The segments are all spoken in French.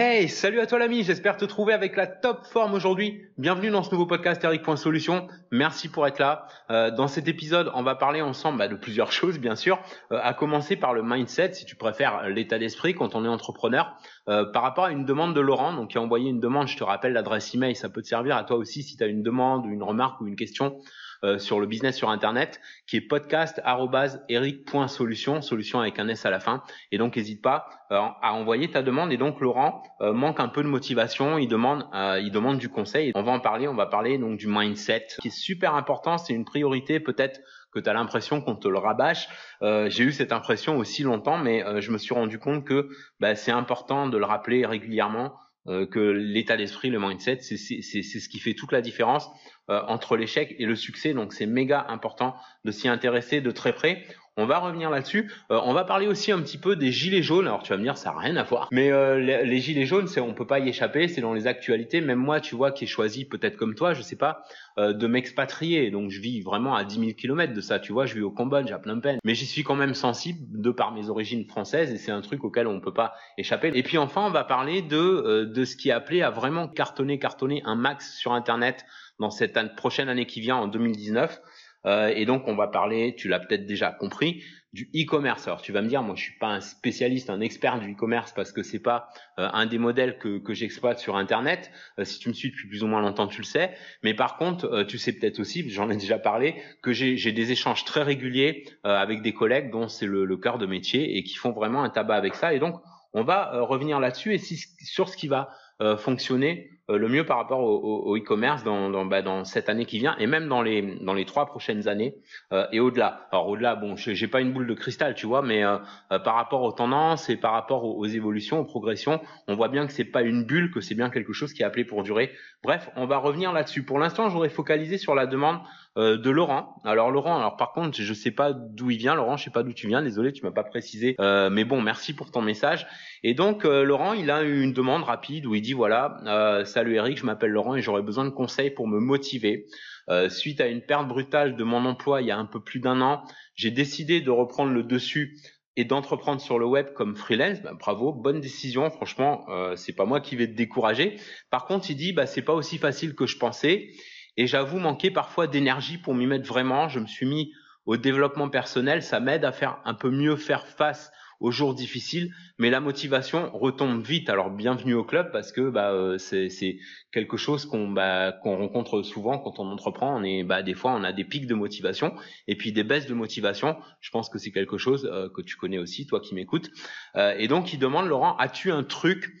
Hey, salut à toi l'ami, j'espère te trouver avec la top forme aujourd'hui. Bienvenue dans ce nouveau podcast Eric.solution. Merci pour être là. Euh, dans cet épisode, on va parler ensemble bah, de plusieurs choses, bien sûr, euh, à commencer par le mindset, si tu préfères l'état d'esprit quand on est entrepreneur, euh, par rapport à une demande de Laurent, donc qui a envoyé une demande, je te rappelle l'adresse email, ça peut te servir à toi aussi si tu as une demande, une remarque ou une question. Euh, sur le business sur internet qui est podcast@eric.solution solution avec un s à la fin. Et donc n'hésite pas euh, à envoyer ta demande. Et donc Laurent euh, manque un peu de motivation. Il demande il demande du conseil. On va en parler. On va parler donc du mindset qui est super important. C'est une priorité peut-être que tu as l'impression qu'on te le rabâche. j'ai eu cette impression aussi longtemps, mais je me suis rendu compte que bah, c'est important de le rappeler régulièrement euh, que l'état d'esprit, le mindset, c'est ce qui fait toute la différence euh, entre l'échec et le succès. Donc c'est méga important de s'y intéresser de très près. On va revenir là-dessus. Euh, on va parler aussi un petit peu des gilets jaunes. Alors tu vas me dire, ça n'a rien à voir. Mais euh, les, gilets jaunes, c'est on peut pas y échapper. C'est dans les actualités. Même moi, tu vois, qui ai choisi peut-être comme toi, je sais pas, euh, de m'expatrier. Donc je vis vraiment à 10 000 kilomètres de ça. Tu vois, je vis au Cambodge, à plein peine. Mais j'y suis quand même sensible de par mes origines françaises et c'est un truc auquel on peut pas échapper. Et puis enfin, on va parler de de ce qui est appelé à vraiment cartonner, cartonner un max sur Internet dans cette prochaine année qui vient en 2019. Euh, et donc on va parler, tu l'as peut-être déjà compris, du e-commerce. Alors tu vas me dire, moi je suis pas un spécialiste, un expert du e-commerce parce que c'est pas euh, un des modèles que, que j'exploite sur Internet. Euh, si tu me suis depuis plus ou moins longtemps, tu le sais. Mais par contre, tu sais peut-être aussi, j'en ai déjà parlé, que j'ai des échanges très réguliers avec des collègues dont c'est le, le cœur de métier et qui font vraiment un tabac avec ça. Et donc on va revenir là-dessus et si, sur ce qui va fonctionner euh, le mieux par rapport au, e-commerce dans, dans, bah, dans, cette année qui vient et même dans les dans les trois prochaines années euh, et au-delà. Alors au-delà, bon, j'ai pas une boule de cristal, tu vois, mais euh, par rapport aux tendances et par rapport aux, évolutions, aux progressions, on voit bien que c'est pas une bulle, que c'est bien quelque chose qui est appelé pour durer. Bref, on va revenir là-dessus. Pour l'instant, j'aurais focalisé sur la demande de Laurent. Alors Laurent, alors par contre, je sais pas d'où il vient. Laurent, je sais pas d'où tu viens. Désolé, tu m'as pas précisé. mais bon, merci pour ton message. Et donc Laurent, il a eu une demande rapide où il dit voilà. Euh, Salut Eric, je m'appelle Laurent et j'aurais besoin de conseils pour me motiver. Euh, suite à une perte brutale de mon emploi il y a un peu plus d'un an, j'ai décidé de reprendre le dessus et d'entreprendre sur le web comme freelance. Bah, bravo, bonne décision. Franchement, euh, c'est pas moi qui vais te décourager. Par contre, il dit bah c'est pas aussi facile que je pensais et j'avoue manquer parfois d'énergie pour m'y mettre vraiment. Je me suis mis au développement personnel, ça m'aide à faire un peu mieux faire face aux jours difficiles, mais la motivation retombe vite. Alors bienvenue au club parce que bah, euh, c'est, quelque chose qu'on bah, qu'on rencontre souvent quand on entreprend. On est bah, des fois on a des pics de motivation et puis des baisses de motivation. Je pense que c'est quelque chose euh, que tu connais aussi, toi qui m'écoutes. Euh, et donc il demande Laurent, as-tu un truc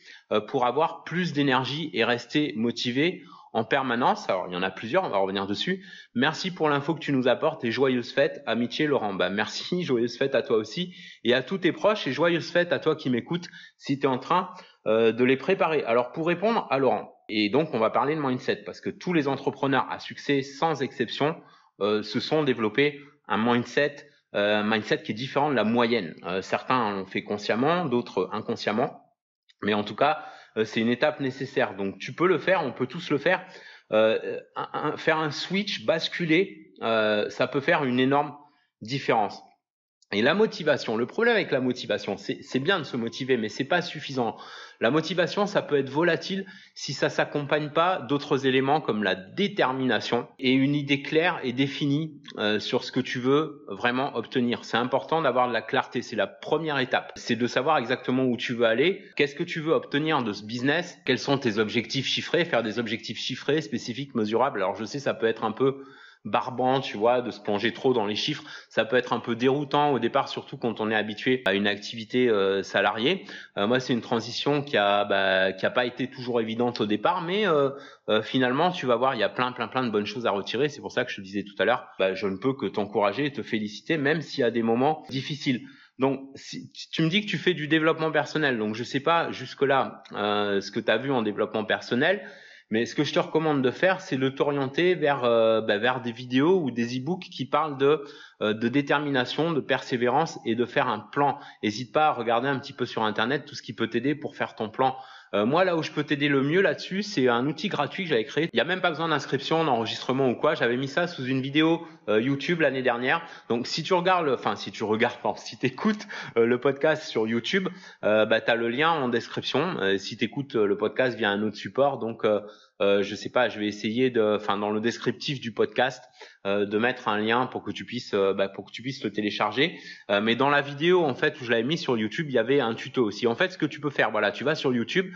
pour avoir plus d'énergie et rester motivé en permanence. Alors, il y en a plusieurs, on va revenir dessus. Merci pour l'info que tu nous apportes et joyeuses fêtes, amitié Laurent. Bah, merci, joyeuses fêtes à toi aussi et à tous tes proches et joyeuses fêtes à toi qui m'écoutes si tu es en train euh, de les préparer. Alors, pour répondre à Laurent, et donc on va parler de mindset parce que tous les entrepreneurs à succès, sans exception, euh, se sont développés un mindset, euh, mindset qui est différent de la moyenne. certains l'ont fait consciemment, d'autres inconsciemment. Mais en tout cas, euh, c'est une étape nécessaire. Donc tu peux le faire, on peut tous le faire. Euh, faire un switch, basculer, euh, ça peut faire une énorme différence. Et la motivation, le problème avec la motivation, c'est bien de se motiver, mais c'est pas suffisant. La motivation, ça peut être volatile si ça s'accompagne pas d'autres éléments comme la détermination et une idée claire et définie euh, sur ce que tu veux vraiment obtenir. C'est important d'avoir de la clarté, c'est la première étape. C'est de savoir exactement où tu veux aller, qu'est-ce que tu veux obtenir de ce business, quels sont tes objectifs chiffrés, faire des objectifs chiffrés, spécifiques, mesurables. Alors je sais, ça peut être un peu barbant, tu vois, de se plonger trop dans les chiffres. Ça peut être un peu déroutant au départ, surtout quand on est habitué à une activité euh, salariée. Euh, moi, c'est une transition qui a bah, qui a pas été toujours évidente au départ, mais euh, finalement, tu vas voir, il y a plein, plein, plein de bonnes choses à retirer. C'est pour ça que je te disais tout à l'heure, bah, je ne peux que t'encourager et te féliciter, même s'il y a des moments difficiles. Donc, si tu me dis que tu fais du développement personnel, donc je sais pas jusque là ce que tu as vu en développement personnel. Mais ce que je te recommande de faire, c'est de t'orienter vers euh, bah, vers des vidéos ou des e-books qui parlent de de détermination, de persévérance et de faire un plan. N'hésite pas à regarder un petit peu sur internet tout ce qui peut t'aider pour faire ton plan Euh, moi, là où je peux t'aider le mieux là-dessus, c'est un outil gratuit que j'avais créé. Il n'y a même pas besoin d'inscription, d'enregistrement ou quoi. J'avais mis ça sous une vidéo euh, YouTube l'année dernière. Donc, si tu regardes, enfin, si tu regardes, si tu écoutes euh, le podcast sur YouTube, bah, tu le lien en description. si tu écoutes le podcast via un autre support, donc euh, je sais pas, je vais essayer de, enfin dans le descriptif du podcast, euh, de mettre un lien pour que tu puisses, euh, bah, pour que tu puisses le télécharger. Euh, mais dans la vidéo en fait où je l'avais mis sur YouTube, il y avait un tuto aussi. En fait, ce que tu peux faire, voilà, tu vas sur YouTube,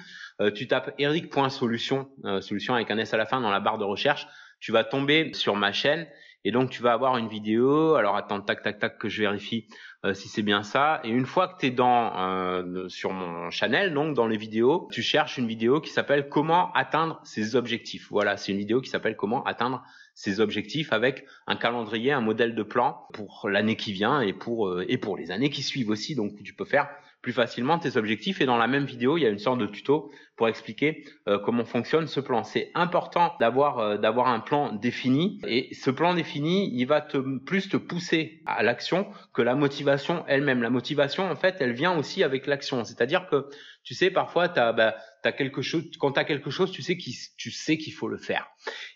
tu tapes eric.solution, solution avec un s à la fin dans la barre de recherche. Tu vas tomber sur ma chaîne et donc tu vas avoir une vidéo. Alors attends, tac, tac, tac, que je vérifie euh, si c'est bien ça. Et une fois que tu es dans euh, sur mon channel, donc dans les vidéos, tu cherches une vidéo qui s'appelle Comment atteindre ses objectifs. Voilà, c'est une vidéo qui s'appelle Comment atteindre ses objectifs avec un calendrier, un modèle de plan pour l'année qui vient et pour euh, et pour les années qui suivent aussi. Donc tu peux faire plus facilement tes objectifs. Et dans la même vidéo, il y a une sorte de tuto pour expliquer euh, comment fonctionne ce plan. C'est important d'avoir euh, d'avoir un plan défini. Et ce plan défini, il va te plus te pousser à l'action que la motivation elle-même. La motivation, en fait, elle vient aussi avec l'action. C'est-à-dire que tu sais, parfois, tu as, bah, quelque chose, quand tu as quelque chose, tu sais qu'il tu sais qu'il faut le faire.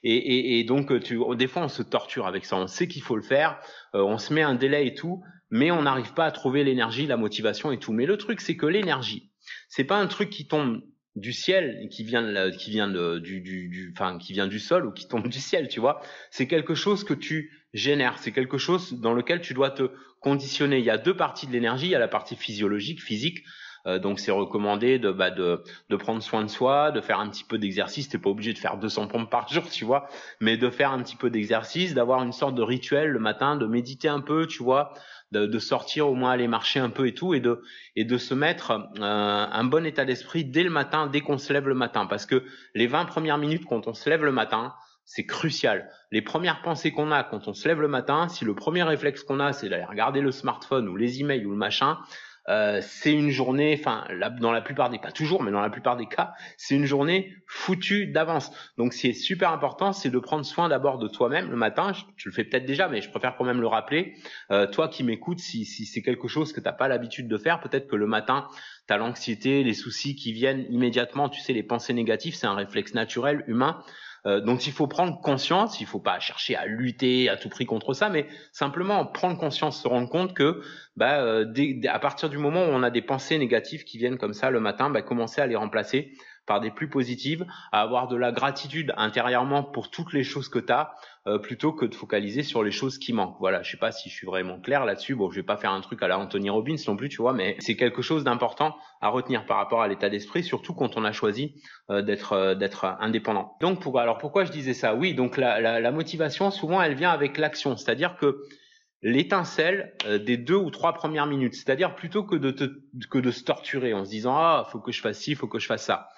Et, et, et donc, tu, des fois, on se torture avec ça. On sait qu'il faut le faire, euh, on se met un délai et tout, mais on n'arrive pas à trouver l'énergie, la motivation et tout. Mais le truc, c'est que l'énergie, c'est pas un truc qui tombe du ciel, qui vient qui vient de, du, du, du, enfin, qui vient du sol ou qui tombe du ciel, tu vois. C'est quelque chose que tu génères. C'est quelque chose dans lequel tu dois te conditionner. Il y a deux parties de l'énergie. Il y a la partie physiologique, physique. Euh, donc c'est recommandé de, bah, de, de prendre soin de soi, de faire un petit peu d'exercice. T'es pas obligé de faire 200 pompes par jour, tu vois, mais de faire un petit peu d'exercice, d'avoir une sorte de rituel le matin, de méditer un peu, tu vois, de, de, sortir au moins aller marcher un peu et tout, et de et de se mettre euh, un bon état d'esprit dès le matin, dès qu'on se lève le matin, parce que les 20 premières minutes quand on se lève le matin, c'est crucial. Les premières pensées qu'on a quand on se lève le matin, si le premier réflexe qu'on a, c'est d'aller regarder le smartphone ou les emails ou le machin, euh, c'est une journée, enfin dans la plupart des pas toujours, mais dans la plupart des cas, c'est une journée foutue d'avance. Donc c'est super important, c'est de prendre soin d'abord de toi-même le matin. Tu le fais peut-être déjà, mais je préfère quand même le rappeler. Euh, toi qui m'écoutes, si, si c'est quelque chose que t'as pas l'habitude de faire, peut-être que le matin t'as l'anxiété, les soucis qui viennent immédiatement. Tu sais, les pensées négatives, c'est un réflexe naturel humain. Euh, donc il faut prendre conscience, il faut pas chercher à lutter à tout prix contre ça, mais simplement prendre conscience, se rendre compte que bah, euh, à partir du moment où on a des pensées négatives qui viennent comme ça le matin, bah, commencer à les remplacer par des plus positives, à avoir de la gratitude intérieurement pour toutes les choses que tu as, euh, plutôt que de focaliser sur les choses qui manquent. Voilà, je sais pas si je suis vraiment clair là-dessus. Bon, je vais pas faire un truc à la Anthony Robbins non plus, tu vois, mais c'est quelque chose d'important à retenir par rapport à l'état d'esprit, surtout quand on a choisi euh, d'être euh, d'être indépendant. Donc, pour, alors pourquoi je disais ça? Oui, donc la, la, la motivation, souvent, elle vient avec l'action, c'est-à-dire que l'étincelle des deux ou trois premières minutes. C'est-à-dire plutôt que de te, que de se torturer en se disant ah faut que je fasse ci, faut que je fasse ça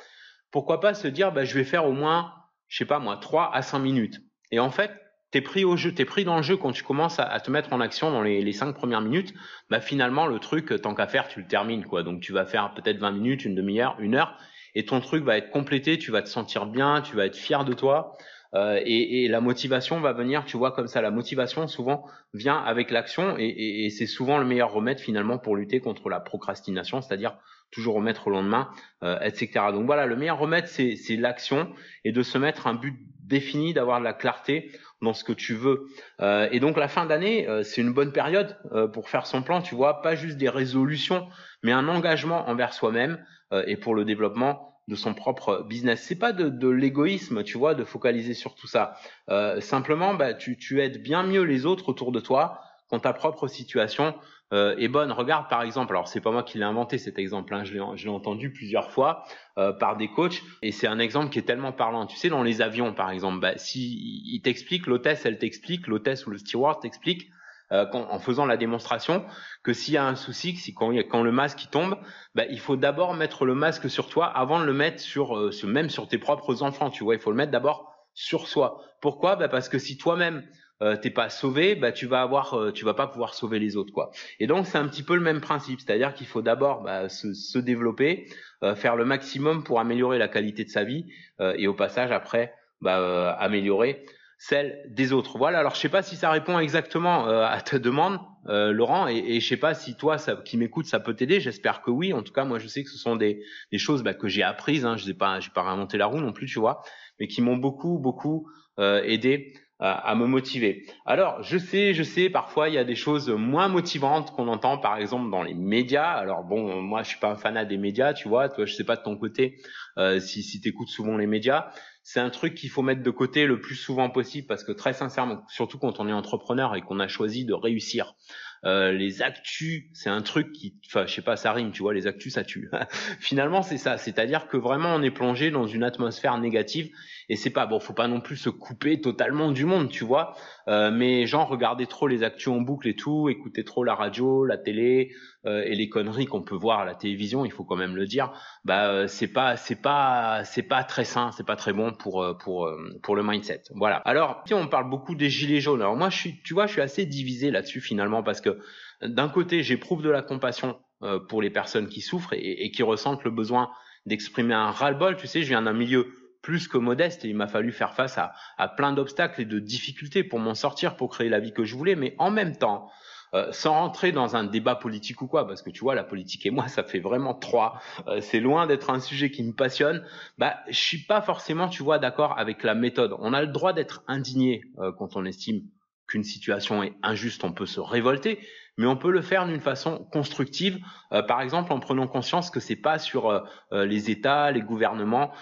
pourquoi pas se dire bah, je vais faire au moins, je sais pas moi, 3 à 5 minutes. Et en fait, t'es pris au jeu, t'es pris dans le jeu quand tu commences à, te mettre en action dans les, les 5 premières minutes, bah finalement le truc, tant qu'à faire, tu le termines quoi. Donc tu vas faire peut-être 20 minutes, une demi-heure, une heure, et ton truc va être complété, tu vas te sentir bien, tu vas être fier de toi. Euh, et, et, la motivation va venir, tu vois, comme ça. La motivation souvent vient avec l'action et, et c'est souvent le meilleur remède finalement pour lutter contre la procrastination, c'est-à-dire toujours remettre au lendemain, euh, etc. Donc voilà, le meilleur remède, c'est l'action et de se mettre un but défini, d'avoir de la clarté dans ce que tu veux. Euh, et donc la fin d'année, euh, c'est une bonne période euh, pour faire son plan, tu vois, pas juste des résolutions, mais un engagement envers soi-même euh, et pour le développement de son propre business. C'est pas de, de l'égoïsme, tu vois, de focaliser sur tout ça. simplement, bah, tu, tu aides bien mieux les autres autour de toi quand ta propre situation euh, est bonne. Regarde par exemple, alors c'est pas moi qui l'ai inventé cet exemple, hein, je l'ai entendu plusieurs fois euh, par des coachs et c'est un exemple qui est tellement parlant. Tu sais dans les avions par exemple, bah, si il t'explique, l'hôtesse elle t'explique, l'hôtesse ou le steward t'explique euh, en faisant la démonstration que s'il y a un souci, si quand, quand le masque tombe, bah, il faut d'abord mettre le masque sur toi avant de le mettre sur, euh, même sur tes propres enfants. Tu vois, il faut le mettre d'abord sur soi. Pourquoi? Bah Parce que si toi-même euh, t'es pas sauvé, bah tu vas avoir, euh, tu vas pas pouvoir sauver les autres quoi. Et donc c'est un petit peu le même principe, c'est-à-dire qu'il faut d'abord bah, se, se, développer, euh, faire le maximum pour améliorer la qualité de sa vie et au passage après bah, améliorer celle des autres. Voilà. Alors je sais pas si ça répond exactement euh, à ta demande, euh, Laurent, et, et je sais pas si toi, ça, qui m'écoute, ça peut t'aider. J'espère que oui. En tout cas, moi, je sais que ce sont des, des choses bah, que j'ai apprises. Hein. Je n'ai pas, j'ai pas réinventé la roue non plus, tu vois, mais qui m'ont beaucoup, beaucoup euh, aidé à me motiver. Alors, je sais, je sais, parfois il y a des choses moins motivantes qu'on entend, par exemple dans les médias. Alors bon, moi je suis pas un fanat des médias, tu vois. Toi, je sais pas de ton côté euh, si, si tu écoutes souvent les médias, c'est un truc qu'il faut mettre de côté le plus souvent possible parce que très sincèrement, surtout quand on est entrepreneur et qu'on a choisi de réussir, euh, les actus, c'est un truc qui, enfin, je sais pas, ça rime, tu vois, les actus, ça tue. Finalement, c'est ça. C'est-à-dire que vraiment, on est plongé dans une atmosphère négative et c'est pas bon. Faut pas non plus se couper totalement du monde, tu vois. Euh, mais genre, regarder trop les actus en boucle et tout, écouter trop la radio, la télé euh, et les conneries qu'on peut voir à la télévision, il faut quand même le dire. Bah, euh, c'est pas, c'est pas, c'est pas très sain, c'est pas très bon pour euh, pour pour le mindset. Voilà. Alors, on parle beaucoup des gilets jaunes. Alors moi, je suis, tu vois, je suis assez divisé là-dessus finalement parce que d'un côté, j'éprouve de la compassion euh, pour les personnes qui souffrent et, qui ressentent le besoin d'exprimer un ras-le-bol. Tu sais, je viens d'un milieu plus que modeste et il m'a fallu faire face à, à plein d'obstacles et de difficultés pour m'en sortir, pour créer la vie que je voulais. Mais en même temps, euh, sans rentrer dans un débat politique ou quoi, parce que tu vois, la politique et moi, ça fait vraiment trois. Euh, c'est loin d'être un sujet qui me passionne. Bah, je suis pas forcément, tu vois, d'accord avec la méthode. On a le droit d'être indigné euh, quand on estime qu'une situation est injuste, on peut se révolter, mais on peut le faire d'une façon constructive, euh, par exemple en prenant conscience que c'est pas sur euh, euh, les États, les gouvernements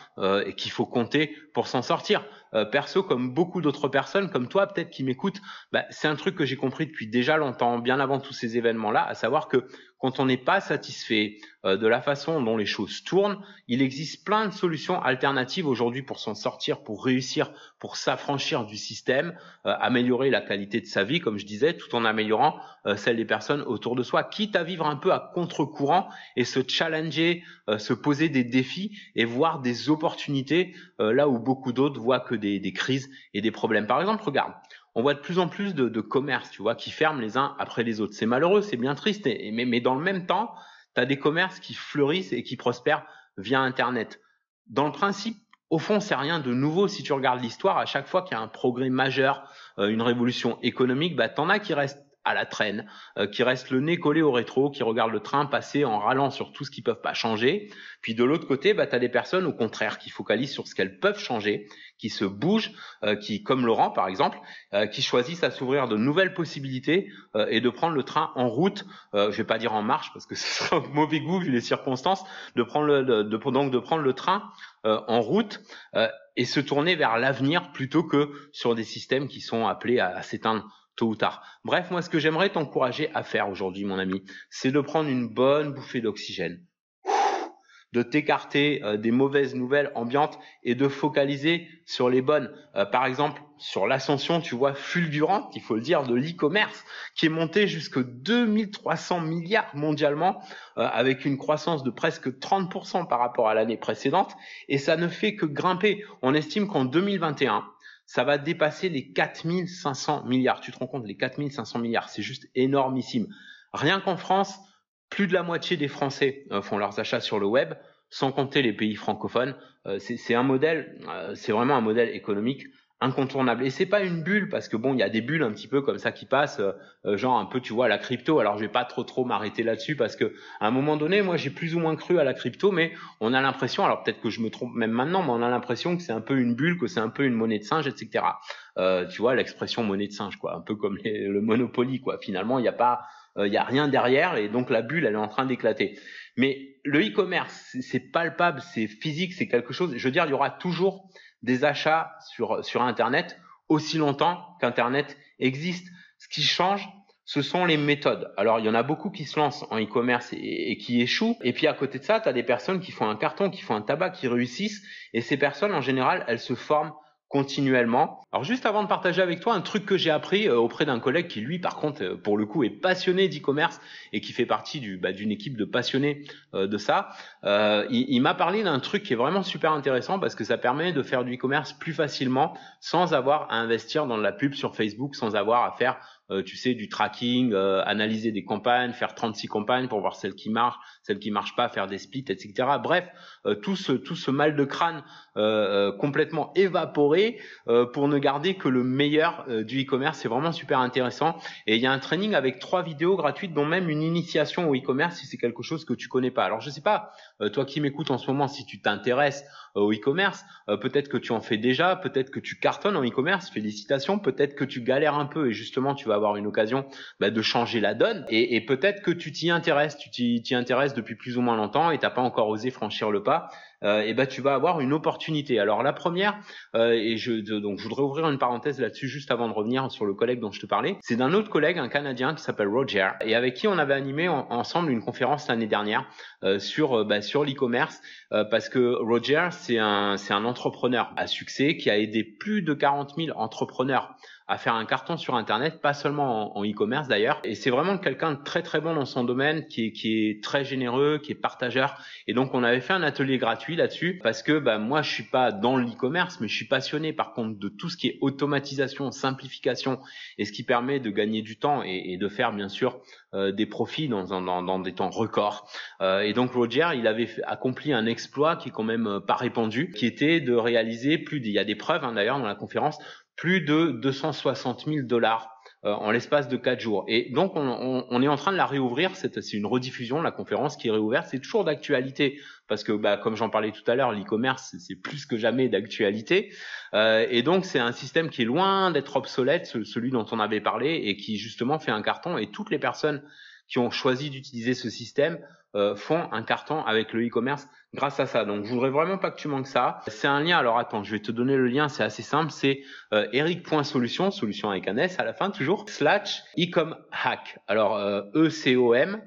et qu'il faut compter pour s'en sortir. perso, comme beaucoup d'autres personnes, comme toi peut-être qui m'écoutent, bah, c'est un truc que j'ai compris depuis déjà longtemps, bien avant tous ces événements-là, à savoir que quand on n'est pas satisfait euh, de la façon dont les choses tournent, il existe plein de solutions alternatives aujourd'hui pour s'en sortir, pour réussir, pour s'affranchir du système, euh, améliorer la qualité de sa vie, comme je disais, tout en améliorant euh, celle des personnes autour de soi, quitte à vivre un peu à contre-courant et se challenger, se poser des défis et voir des opportunités là où beaucoup d'autres voient que des, crises et des problèmes. Par exemple, regarde, on voit de plus en plus de, commerces, tu vois, qui ferment les uns après les autres. C'est malheureux, c'est bien triste, mais, mais dans le même temps, tu as des commerces qui fleurissent et qui prospèrent via Internet. Dans le principe, au fond, c'est rien de nouveau si tu regardes l'histoire. À chaque fois qu'il y a un progrès majeur, euh, une révolution économique, bah, t'en as qui restent à la traîne, euh, qui restent le nez collé au rétro, qui regardent le train passer en râlant sur tout ce qu'ils peuvent pas changer. Puis de l'autre côté, bah, tu as des personnes au contraire qui focalisent sur ce qu'elles peuvent changer, qui se bougent, euh, qui, comme Laurent par exemple, euh, qui choisissent à s'ouvrir de nouvelles possibilités et de prendre le train en route, je vais pas dire en marche parce que ce serait un mauvais goût vu les circonstances, de prendre le, de, donc de prendre le train en route et se tourner vers l'avenir plutôt que sur des systèmes qui sont appelés à s'éteindre tôt ou tard. Bref, moi, ce que j'aimerais t'encourager à faire aujourd'hui, mon ami, c'est de prendre une bonne bouffée d'oxygène, de t'écarter euh, des mauvaises nouvelles ambiantes et de focaliser sur les bonnes. Euh, par exemple, sur l'ascension, tu vois, fulgurante, il faut le dire, de l'e-commerce, qui est monté jusque 2300 milliards mondialement, euh, avec une croissance de presque 30% par rapport à l'année précédente, et ça ne fait que grimper. On estime qu'en 2021, ça va dépasser les 4500 milliards. Tu te rends compte, les 4500 milliards, c'est juste énormissime. Rien qu'en France, plus de la moitié des Français euh, font leurs achats sur le web, sans compter les pays francophones. Euh, c'est un modèle, euh, c'est vraiment un modèle économique incontournable. Et c'est pas une bulle parce que bon, il y a des bulles un petit peu comme ça qui passent, euh, euh, genre un peu, tu vois, la crypto. Alors je vais pas trop trop m'arrêter là-dessus parce que à un moment donné, moi j'ai plus ou moins cru à la crypto, mais on a l'impression, alors peut-être que je me trompe même maintenant, mais on a l'impression que c'est un peu une bulle, que c'est un peu une monnaie de singe, etc. Euh, tu vois, l'expression monnaie de singe, quoi, un peu comme le Monopoly, quoi. Finalement, il n'y a pas, il y a rien derrière et donc la bulle, elle est en train d'éclater. Mais le e-commerce, c'est palpable, c'est physique, c'est quelque chose. Je veux dire, il y aura toujours des achats sur, sur Internet aussi longtemps qu'Internet existe. Ce qui change, ce sont les méthodes. Alors, il y en a beaucoup qui se lancent en e-commerce et, et, qui échouent. Et puis, à côté de ça, tu as des personnes qui font un carton, qui font un tabac, qui réussissent. Et ces personnes, en général, elles se forment continuellement. Alors juste avant de partager avec toi un truc que j'ai appris euh, auprès d'un collègue qui lui par contre euh, pour le coup est passionné d'e-commerce et qui fait partie du bah, d'une équipe de passionnés euh, de ça, il, il m'a parlé d'un truc qui est vraiment super intéressant parce que ça permet de faire du e-commerce plus facilement sans avoir à investir dans de la pub sur Facebook, sans avoir à faire euh, tu sais, du tracking, euh, analyser des campagnes, faire 36 campagnes pour voir celles qui marchent, celles qui marchent pas, faire des splits, etc. Bref, euh, tout ce tout ce mal de crâne complètement évaporé pour ne garder que le meilleur du e-commerce. C'est vraiment super intéressant. Et il y a un training avec trois vidéos gratuites, dont même une initiation au e-commerce si c'est quelque chose que tu connais pas. Alors je sais pas, toi qui m'écoutes en ce moment, si tu t'intéresses au e-commerce, peut-être que tu en fais déjà, peut-être que tu cartonnes en e-commerce. Félicitations. Peut-être que tu galères un peu et justement tu vas avoir une occasion bah, de changer la donne. Et, peut-être que tu t'y intéresses, tu t'y intéresses depuis plus ou moins longtemps et t'as pas encore osé franchir le pas. Euh, et ben tu vas avoir une opportunité. Alors la première, euh, et je donc je voudrais ouvrir une parenthèse là-dessus juste avant de revenir sur le collègue dont je te parlais. C'est d'un autre collègue, un Canadien qui s'appelle Roger, et avec qui on avait animé ensemble une conférence l'année dernière euh, sur bah, sur l'e-commerce, parce que Roger c'est un c'est un entrepreneur à succès qui a aidé plus de 40 000 entrepreneurs à faire un carton sur Internet, pas seulement en e-commerce d'ailleurs. Et c'est vraiment quelqu'un de très très bon dans son domaine, qui est, qui est très généreux, qui est partageur. Et donc on avait fait un atelier gratuit là-dessus parce que bah, moi je suis pas dans l'e-commerce, mais je suis passionné par contre de tout ce qui est automatisation, simplification et ce qui permet de gagner du temps et, et de faire bien sûr euh, des profits dans, dans, dans, des temps records. Euh, et donc Roger, il avait accompli un exploit qui est quand même euh, pas répandu, qui était de réaliser plus, il y a des preuves hein, d'ailleurs dans la conférence, plus de 260 000 dollars euh, en l'espace de quatre jours. Et donc, on, est en train de la réouvrir. C'est une rediffusion, la conférence qui est réouverte. C'est toujours d'actualité parce que, bah, comme j'en parlais tout à l'heure, l'e-commerce, c'est plus que jamais d'actualité. Euh, et donc, c'est un système qui est loin d'être obsolète, celui dont on avait parlé, et qui justement fait un carton. Et toutes les personnes qui ont choisi d'utiliser ce système euh, font un carton avec le e-commerce grâce à ça. Donc je voudrais vraiment pas que tu manques ça. C'est un lien. Alors attends, je vais te donner le lien. C'est assez simple. C'est euh, eric.solution, solution avec un S à la fin toujours, slash ecom hack. Alors euh, E C O M.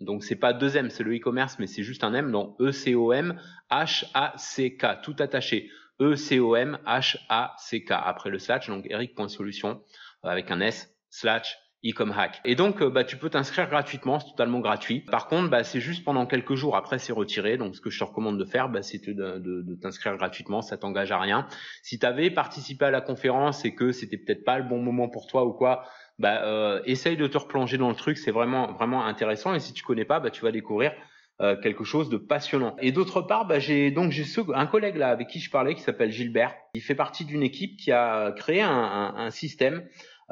Donc c'est pas deux M, c'est le e-commerce, mais c'est juste un M. Donc E C O M H A C K, tout attaché. E C O M H A C K après le slash. Donc eric.solution euh, avec un S slash Ecom Hack. Et donc, euh, bah, tu peux t'inscrire gratuitement, c'est totalement gratuit. Par contre, bah, c'est juste pendant quelques jours. Après, c'est retiré. Donc, ce que je te recommande de faire, bah, c'est de, de, t'inscrire gratuitement. Ça t'engage à rien. Si tu avais participé à la conférence et que c'était peut-être pas le bon moment pour toi ou quoi, bah, euh, essaye de te replonger dans le truc. C'est vraiment, vraiment intéressant. Et si tu connais pas, bah, tu vas découvrir euh, quelque chose de passionnant. Et d'autre part, bah, j'ai donc j'ai un collègue là avec qui je parlais qui s'appelle Gilbert. Il fait partie d'une équipe qui a créé un, un, un système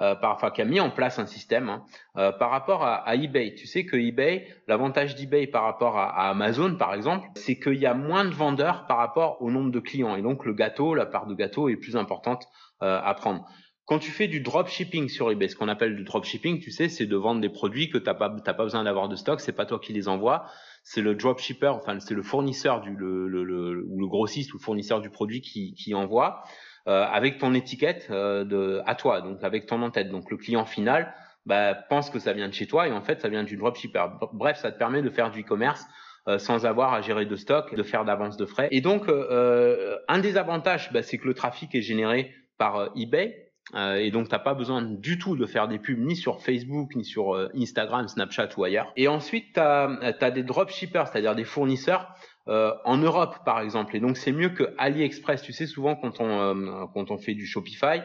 euh, par, enfin, qui a mis en place un système hein, euh, par rapport à, à, eBay. Tu sais que eBay, l'avantage d'eBay par rapport à, Amazon, par exemple, c'est qu'il y a moins de vendeurs par rapport au nombre de clients. Et donc, le gâteau, la part de gâteau est plus importante euh, à prendre. Quand tu fais du dropshipping sur eBay, ce qu'on appelle du dropshipping, tu sais, c'est de vendre des produits que t'as pas, t'as pas besoin d'avoir de stock, c'est pas toi qui les envoies, c'est le dropshipper, enfin c'est le fournisseur du, le, le, le, ou le grossiste ou le fournisseur du produit qui, qui envoie. Euh, avec ton étiquette euh, de, à toi, donc avec ton en-tête. Donc le client final bah, pense que ça vient de chez toi et en fait ça vient du dropshipper. Bref, ça te permet de faire du e-commerce euh, sans avoir à gérer de stock, de faire d'avance de frais. Et donc un des avantages, bah, c'est que le trafic est généré par eBay. et donc t'as pas besoin du tout de faire des pubs ni sur Facebook, ni sur Instagram, Snapchat ou ailleurs. Et ensuite, tu as, des dropshippers, c'est-à-dire des fournisseurs euh, en Europe par exemple. Et donc c'est mieux que AliExpress. Tu sais souvent quand on euh, quand on fait du Shopify,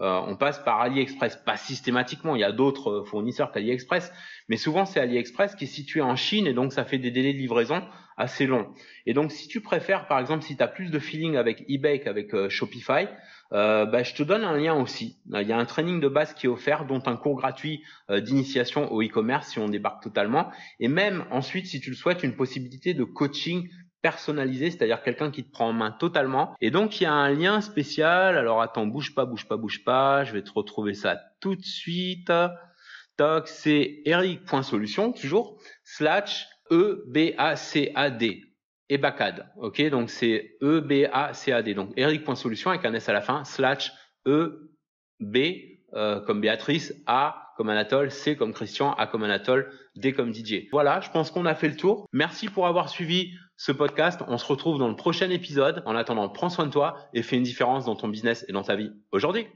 euh, on passe par AliExpress, pas systématiquement. Il y a d'autres fournisseurs qu'AliExpress, mais souvent c'est AliExpress qui est situé en Chine et donc ça fait des délais de livraison assez longs. Et donc si tu préfères, par exemple, si tu as plus de feeling avec eBay qu'avec Shopify, euh, bah, je te donne un lien aussi. Il y a un training de base qui est offert, dont un cours gratuit d'initiation au e-commerce si on débarque totalement. Et même ensuite, si tu le souhaites, une possibilité de coaching personnalisé, c'est-à-dire quelqu'un qui te prend en main totalement. Et donc il y a un lien spécial. Alors attends, bouge pas, bouge pas, bouge pas. Je vais te retrouver ça tout de suite. Toc, c'est eric.solution toujours slash e b a c a d et Bacad. Ok, donc c'est e b a c a d. Donc eric.solution avec un s à la fin slash e b euh, comme Béatrice, A comme Anatole, C comme Christian, A comme Anatole, D comme DJ. Voilà, je pense qu'on a fait le tour. Merci pour avoir suivi ce podcast. On se retrouve dans le prochain épisode. En attendant, prends soin de toi et fais une différence dans ton business et dans ta vie aujourd'hui.